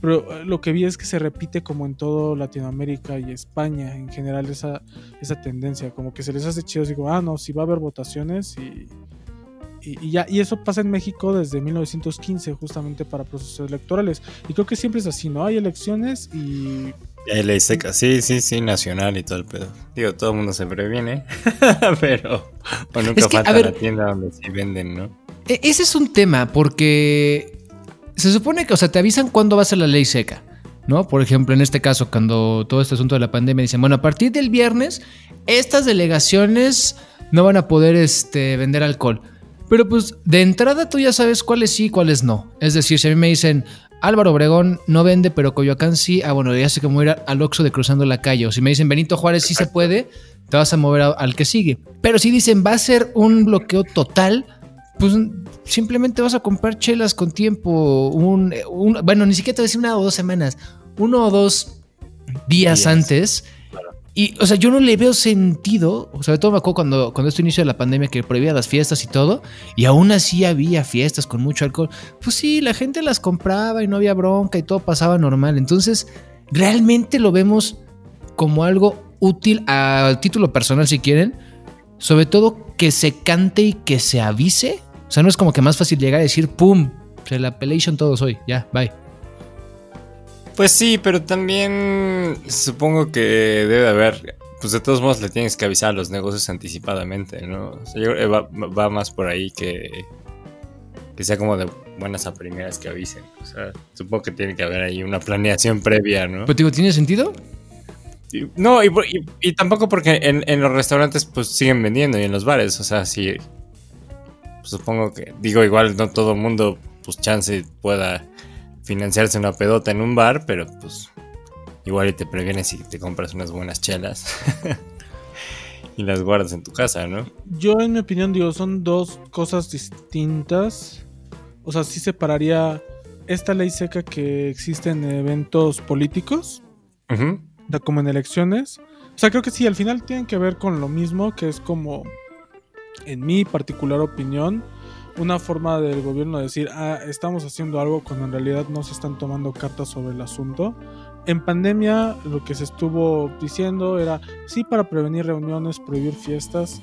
Pero eh, lo que vi es que se repite como en todo Latinoamérica y España, en general, esa, esa tendencia, como que se les hace chido, digo, ah, no, si va a haber votaciones y, y, ya, y eso pasa en México desde 1915, justamente para procesos electorales. Y creo que siempre es así, ¿no? Hay elecciones y Ley seca, sí, sí, sí, nacional y todo el pedo. Digo, todo el mundo se previene, *laughs* pero o nunca Es que, a falta ver- la tienda donde sí venden, ¿no? E- ese es un tema porque se supone que, o sea, te avisan cuándo va a ser la ley seca, ¿no? Por ejemplo, en este caso, cuando todo este asunto de la pandemia dicen, bueno, a partir del viernes, estas delegaciones no van a poder este, vender alcohol. Pero pues de entrada tú ya sabes cuáles sí y cuáles no. Es decir, si a mí me dicen Álvaro Obregón no vende, pero Coyoacán sí, ah, bueno, ya sé que me voy a ir al Oxxo de cruzando la calle. O si me dicen Benito Juárez sí se puede, te vas a mover a- al que sigue. Pero si dicen va a ser un bloqueo total, pues simplemente vas a comprar chelas con tiempo. Un, un- bueno, ni siquiera te voy a decir una o dos semanas, uno o dos días Días. antes. Y, o sea, yo no le veo sentido, sobre todo me acuerdo cuando, cuando esto inicio de la pandemia que prohibía las fiestas y todo, y aún así había fiestas con mucho alcohol. Pues sí, la gente las compraba y no había bronca y todo pasaba normal. Entonces, realmente lo vemos como algo útil a título personal si quieren, sobre todo que se cante y que se avise. O sea, no es como que más fácil llegar a decir, ¡pum! Se la pelation todos hoy, ya, bye. Pues sí, pero también supongo que debe haber, pues de todos modos le tienes que avisar a los negocios anticipadamente, ¿no? O sea, yo creo que va, va más por ahí que, que sea como de buenas a primeras que avisen. O sea, supongo que tiene que haber ahí una planeación previa, ¿no? Pero digo, ¿tiene sentido? No, y, por- y- y tampoco porque en, en los restaurantes pues siguen vendiendo y en los bares, o sea, sí. pues, supongo que, digo, igual no todo el mundo, pues chance pueda financiarse una pedota en un bar, pero pues igual y te previenes si te compras unas buenas chelas *laughs* y las guardas en tu casa, ¿no? Yo, en mi opinión, digo, son dos cosas distintas. O sea, sí separaría esta ley seca que existe en eventos políticos, da como en elecciones. O sea, creo que sí, al final tienen que ver con lo mismo, que es como, en mi particular opinión, una forma del gobierno de decir, ah, estamos haciendo algo cuando en realidad no se están tomando cartas sobre el asunto. En pandemia lo que se estuvo diciendo era, sí, para prevenir reuniones, prohibir fiestas,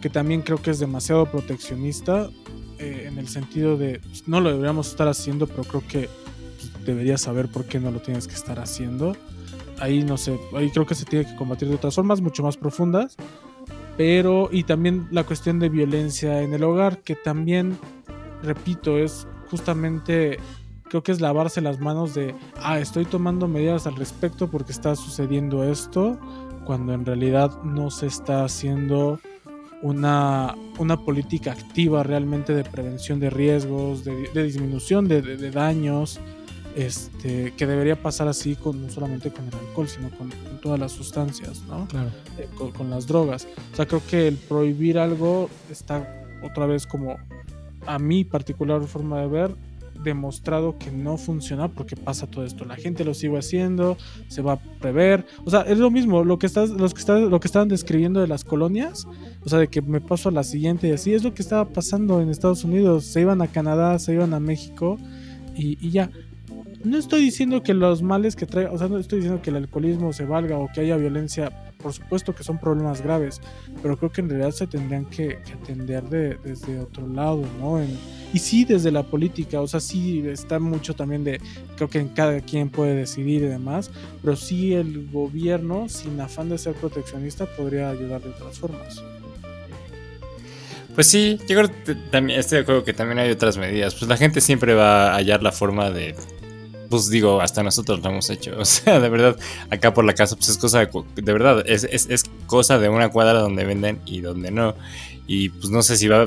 que también creo que es demasiado proteccionista, eh, en el sentido de, pues, no lo deberíamos estar haciendo, pero creo que pues, deberías saber por qué no lo tienes que estar haciendo. Ahí no sé, ahí creo que se tiene que combatir de otras formas, mucho más profundas. Pero, y también la cuestión de violencia en el hogar, que también, repito, es justamente, creo que es lavarse las manos de, ah, estoy tomando medidas al respecto porque está sucediendo esto, cuando en realidad no se está haciendo una, una política activa realmente de prevención de riesgos, de, disminución de daños, este, que debería pasar así con, no solamente con el alcohol, sino con, con todas las sustancias, ¿no? Claro. eh, con, con las drogas. O sea, creo que el prohibir algo está otra vez como a mi particular forma de ver demostrado que no funciona porque pasa todo esto. La gente lo sigue haciendo, se va a prever. O sea, es lo mismo, lo que estás, los que están, lo que estaban describiendo de las colonias, o sea, de que me paso a la siguiente y así, es lo que estaba pasando en Estados Unidos. Se iban a Canadá, se iban a México y, y ya. No estoy diciendo que los males que trae, o sea, no estoy diciendo que el alcoholismo se valga o que haya violencia, por supuesto que son problemas graves, pero creo que en realidad se tendrían que, atender de, desde otro lado, ¿no? Y sí desde la política, o sea, sí está mucho también de, creo que en cada quien puede decidir y demás, pero sí el gobierno, sin afán de ser proteccionista, podría ayudar de otras formas. Pues sí, yo creo que también estoy de acuerdo que también hay otras medidas. Pues la gente siempre va a hallar la forma de pues digo, hasta nosotros lo hemos hecho. *laughs* O sea, de verdad, acá por la casa, pues es cosa de, de verdad, es, es, es, cosa de una cuadra donde venden y donde no. Y pues no sé si va,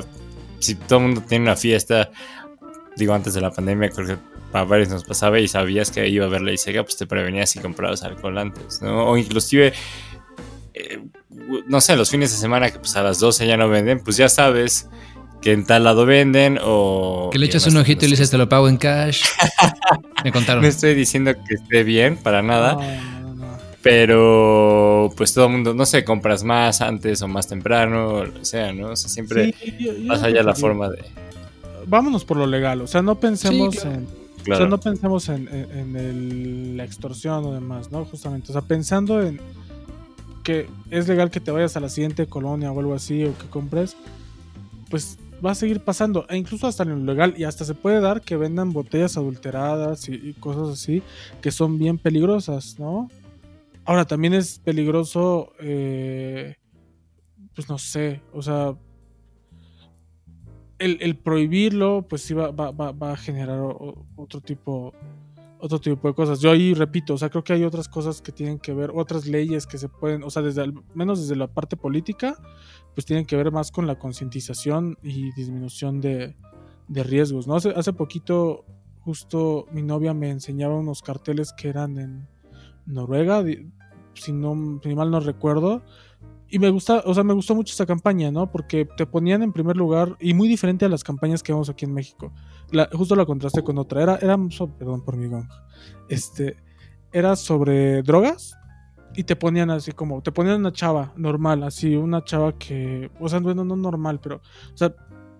si todo el mundo tiene una fiesta, digo, antes de la pandemia, creo que a varios nos pasaba y sabías que iba a haber ley seca, pues te prevenías si comprabas alcohol antes, ¿no? O inclusive, eh, no sé, los fines de semana que pues a las 12 ya no venden, pues ya sabes que en tal lado venden o... Que le echas un ojito y le dices te lo pago en cash. *laughs* *laughs* Me contaron. No estoy diciendo que esté bien, para nada. No, no, no. Pero pues todo el mundo, no sé, compras más antes o más temprano, o sea, ¿no? O sea, siempre sí, yo, yo vas allá la forma de... Vámonos por lo legal, o sea, no pensemos sí, claro. en... Claro. O sea, no pensemos en, en, en el, la extorsión o demás, ¿no? Justamente, o sea, pensando en que es legal que te vayas a la siguiente colonia o algo así o que compres, pues va a seguir pasando, e incluso hasta en lo legal, y hasta se puede dar que vendan botellas adulteradas y, cosas así, que son bien peligrosas, ¿no? Ahora, también es peligroso, eh, pues no sé, o sea, el, prohibirlo, pues sí va, a generar otro tipo otro tipo de cosas. Yo ahí repito, o sea, creo que hay otras cosas que tienen que ver, otras leyes que se pueden, o sea, desde al menos desde la parte política, pues tienen que ver más con la concientización y disminución de, de, riesgos, ¿no? Hace, hace poquito, justo mi novia me enseñaba unos carteles que eran en Noruega, si, no, si mal no recuerdo, y me gusta, o sea, me gustó mucho esa campaña, ¿no? Porque te ponían en primer lugar y muy diferente a las campañas que vemos aquí en México. Justo la contrasté con otra. Era, era perdón por mi gong. Este, era sobre drogas y te ponían así como, te ponían una chava normal, así, una chava que, o sea, bueno, no normal, pero, o sea,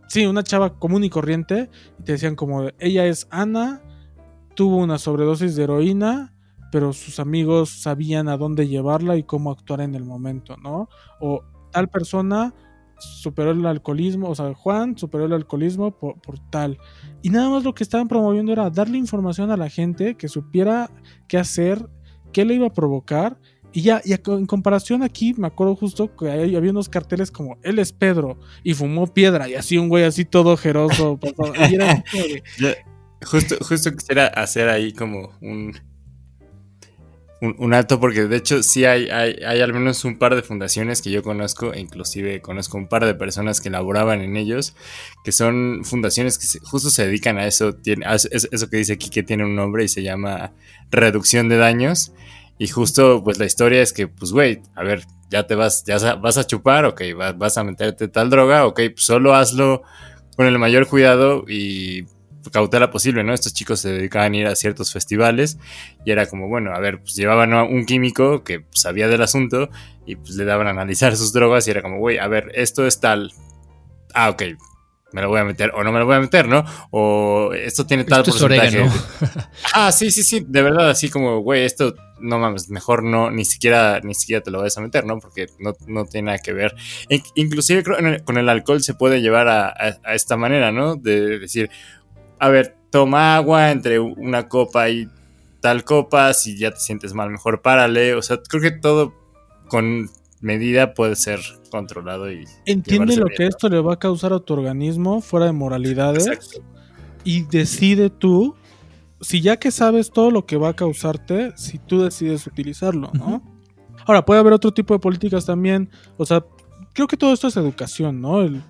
sí, una chava común y corriente y te decían como, ella es Ana, tuvo una sobredosis de heroína pero sus amigos sabían a dónde llevarla y cómo actuar en el momento, ¿no? O tal persona superó el alcoholismo, o sea, Juan superó el alcoholismo por, por, tal. Y nada más lo que estaban promoviendo era darle información a la gente que supiera qué hacer, qué le iba a provocar. Y ya, y en comparación aquí, me acuerdo justo que había unos carteles como él es Pedro y fumó piedra y así un güey así todo ojeroso. *laughs* y era justo, justo quisiera hacer ahí como un, un, alto porque de hecho sí hay, hay, hay, al menos un par de fundaciones que yo conozco, e inclusive conozco un par de personas que laboraban en ellos, que son fundaciones que se, justo se dedican a eso, tiene, a eso que dice aquí que tiene un nombre y se llama reducción de daños. Y justo pues la historia es que pues güey, a ver, ya te vas, ya vas a chupar, ok, vas, a meterte tal droga, ok, pues solo hazlo con el mayor cuidado y cautela posible, ¿no? Estos chicos se dedicaban a ir a ciertos festivales y era como, bueno, a ver, pues llevaban a un químico que sabía del asunto y pues le daban a analizar sus drogas y era como, güey, a ver, esto es tal. Ah, ok, me lo voy a meter o no me lo voy a meter, ¿no? O esto tiene tal esto porcentaje. Es *laughs* ah, sí, sí, sí, de verdad, así como, güey, esto no mames, mejor no, ni siquiera, ni siquiera te lo vayas a meter, ¿no? Porque no, no tiene nada que ver. Inclusive creo que con el alcohol se puede llevar a, a, a esta manera, ¿no? De decir, a ver, toma agua entre una copa y tal copa, si ya te sientes mal, mejor párale. O sea, creo que todo con medida puede ser controlado y... Entiende lo bien, que ¿no? esto le va a causar a tu organismo fuera de moralidades Exacto. y decide tú, si ya que sabes todo lo que va a causarte, si tú decides utilizarlo, ¿no? Uh -huh. Ahora, puede haber otro tipo de políticas también, o sea, creo que todo esto es educación, ¿no? El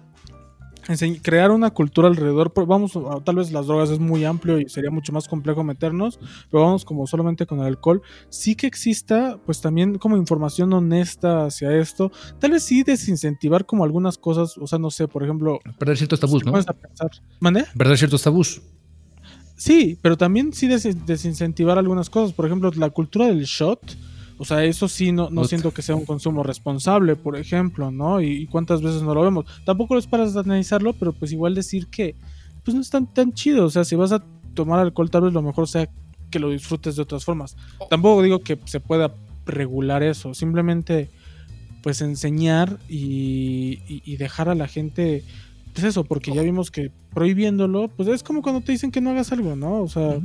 crear una cultura alrededor. Vamos, tal vez las drogas es muy amplio y sería mucho más complejo meternos, pero vamos como solamente con el alcohol. Sí que exista, pues también como información honesta hacia esto. Tal vez sí desincentivar como algunas cosas, o sea, no sé, por ejemplo. Perder ciertos tabús, ¿no? ¿Mané? Perder ciertos tabús. Sí, pero también sí des desincentivar algunas cosas. Por ejemplo, la cultura del shot o sea, eso sí, no, no siento que sea un consumo responsable, por ejemplo, ¿no? Y, y, cuántas veces no lo vemos. Tampoco es para satanizarlo, pero pues igual decir que pues no es tan, tan chido. O sea, si vas a tomar alcohol, tal vez lo mejor sea que lo disfrutes de otras formas. Tampoco digo que se pueda regular eso, simplemente pues enseñar y, y- y dejar a la gente, pues eso, porque ya vimos que prohibiéndolo, pues es como cuando te dicen que no hagas algo, ¿no? O sea,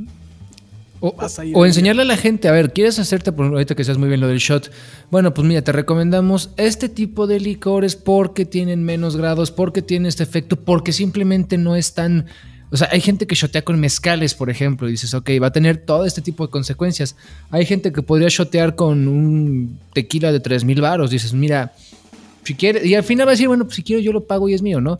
O, Vas a ir o a- enseñarle a la gente, a ver, ¿quieres hacerte, por ahorita que seas muy bien lo del shot? Bueno, pues mira, te recomendamos este tipo de licores porque tienen menos grados, porque tienen este efecto, porque simplemente no es tan... O sea, hay gente que shotea con mezcales, por ejemplo, y dices, ok, va a tener todo este tipo de consecuencias. Hay gente que podría shotear con un tequila de 3000 varos, dices, mira, si quiere, y al final va a decir, bueno, pues si quiero yo lo pago y es mío, ¿no?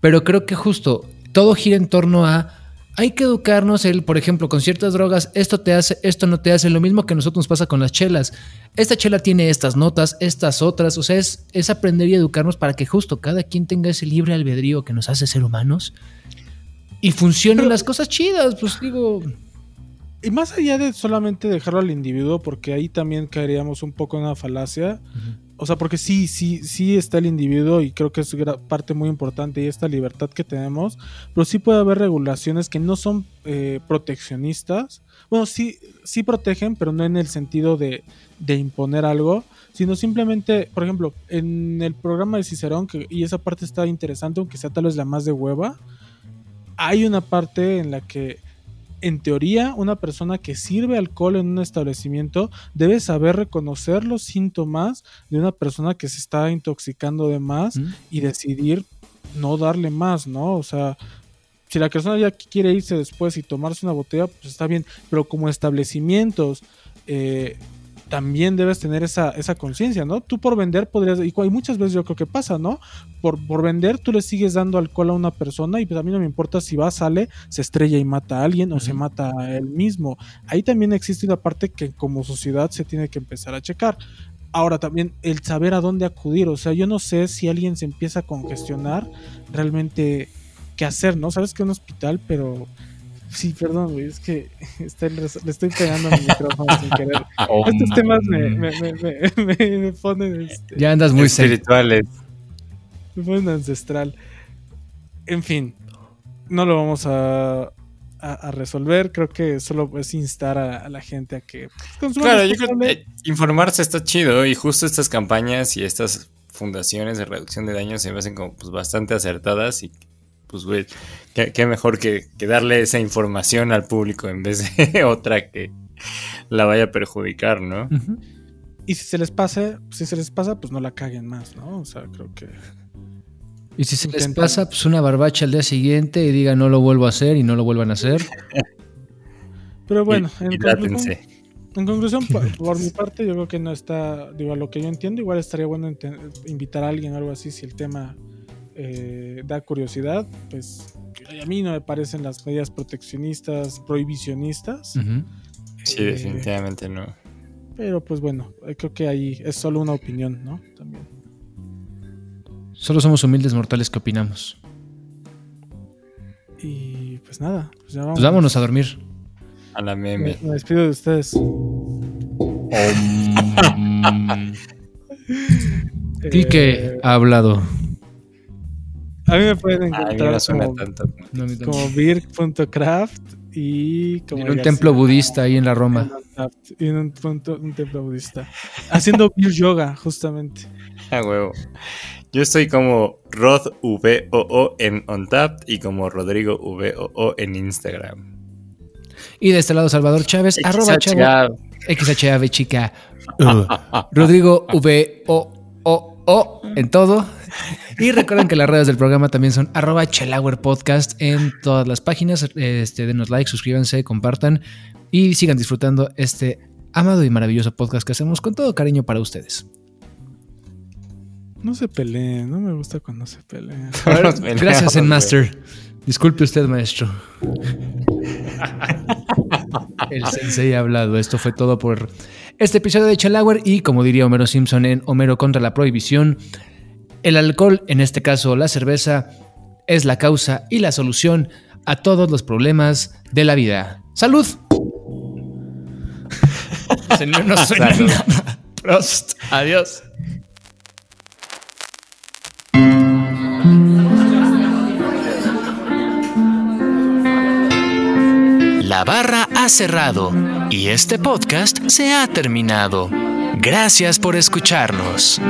Pero creo que justo todo gira en torno a hay que educarnos, el, por ejemplo, con ciertas drogas, esto te hace, esto no te hace, lo mismo que a nosotros nos pasa con las chelas. Esta chela tiene estas notas, estas otras, o sea, es, es aprender y educarnos para que justo cada quien tenga ese libre albedrío que nos hace ser humanos y funcionen Pero- las cosas chidas, pues digo, y más allá de solamente dejarlo al individuo, porque ahí también caeríamos un poco en una falacia. O sea, porque sí, sí, sí está el individuo y creo que es parte muy importante y esta libertad que tenemos, pero sí puede haber regulaciones que no son eh, proteccionistas. Bueno, sí, sí protegen, pero no en el sentido de, de imponer algo, sino simplemente, por ejemplo, en el programa de Cicerón, y esa parte está interesante, aunque sea tal vez la más de hueva, hay una parte en la que en teoría, una persona que sirve alcohol en un establecimiento debe saber reconocer los síntomas de una persona que se está intoxicando de más ¿Mm? y decidir no darle más, ¿no? O sea, si la persona ya quiere irse después y tomarse una botella, pues está bien, pero como establecimientos eh, también debes tener esa, esa conciencia, ¿no? Tú por vender podrías, y muchas veces yo creo que pasa, ¿no? Por, por vender tú le sigues dando alcohol a una persona y pues a mí no me importa si va, sale, se estrella y mata a alguien o se mata a él mismo. Ahí también existe una parte que como sociedad se tiene que empezar a checar. Ahora también el saber a dónde acudir, o sea, yo no sé si alguien se empieza a congestionar, realmente qué hacer, ¿no? Sabes que un hospital, pero sí, perdón, güey, es que *laughs* está el res- le estoy pegando a mi micrófono sin querer. *laughs* Estos temas me, me, *laughs* me, me, ponen, este, ya andas muy espirituales. me ponen ancestral. En fin, no lo vamos a, a, a resolver, creo que solo es instar a, a la gente a que pues, consuma Claro, yo creo que informarse está chido y justo estas campañas y estas fundaciones de reducción de daños se me hacen como pues, bastante acertadas y pues güey, qué, qué mejor que, que darle esa información al público en vez de *laughs* otra que la vaya a perjudicar, ¿no? Y si se les pase, si se les pasa, pues no la caguen más, ¿no? O sea, creo que Y si se les pasa, pues una barbacha al día siguiente y diga no lo vuelvo a hacer y no lo vuelvan a hacer. *laughs* Pero bueno, Y- en, y conclusión, dátense. en conclusión, por, *laughs* por mi parte, yo creo que no está, digo, a lo que yo entiendo, igual estaría bueno invitar a alguien o algo así si el tema eh, da curiosidad, pues a mí no me parecen las medidas proteccionistas, prohibicionistas. Sí, Eh, definitivamente no. Pero pues bueno, eh, creo que ahí es solo una opinión, ¿no? También. Solo somos humildes mortales que opinamos. Y pues nada, pues ya vamos. Pues vámonos a dormir. A la Me, meme. me despido de ustedes. Quique *laughs* Eh, ha hablado. A mí me pueden A mí encontrar no suena como, tanto. Como birk.craft y como en un García. templo budista ahí en la Roma. Y en un, punto- un templo budista. Haciendo beer yoga, justamente. A huevo. Yo estoy como Rod VOO en OnTapped y como Rodrigo VOO en Instagram. Y de este lado Salvador Chávez, arroba chavo, XHAV chica. Uh, *laughs* Rodrigo V O O O en todo. Y recuerden que las redes del programa también son arroba Podcast en todas las páginas. Este, denos like, suscríbanse, compartan y sigan disfrutando este amado y maravilloso podcast que hacemos con todo cariño para ustedes. No se peleen, no me gusta cuando se *laughs* pelean. Gracias, en. Master. Disculpe usted, maestro. El sensei ha hablado. Esto fue todo por este episodio de Chalauer. Y como diría Homero Simpson en Homero contra la prohibición, el alcohol, en este caso la cerveza, es la causa y la solución a todos los problemas de la vida. ¡Salud! *laughs* Se no, no suena Salud. nada. Prost. Adiós. La barra ha cerrado y este podcast se ha terminado. Gracias por escucharnos.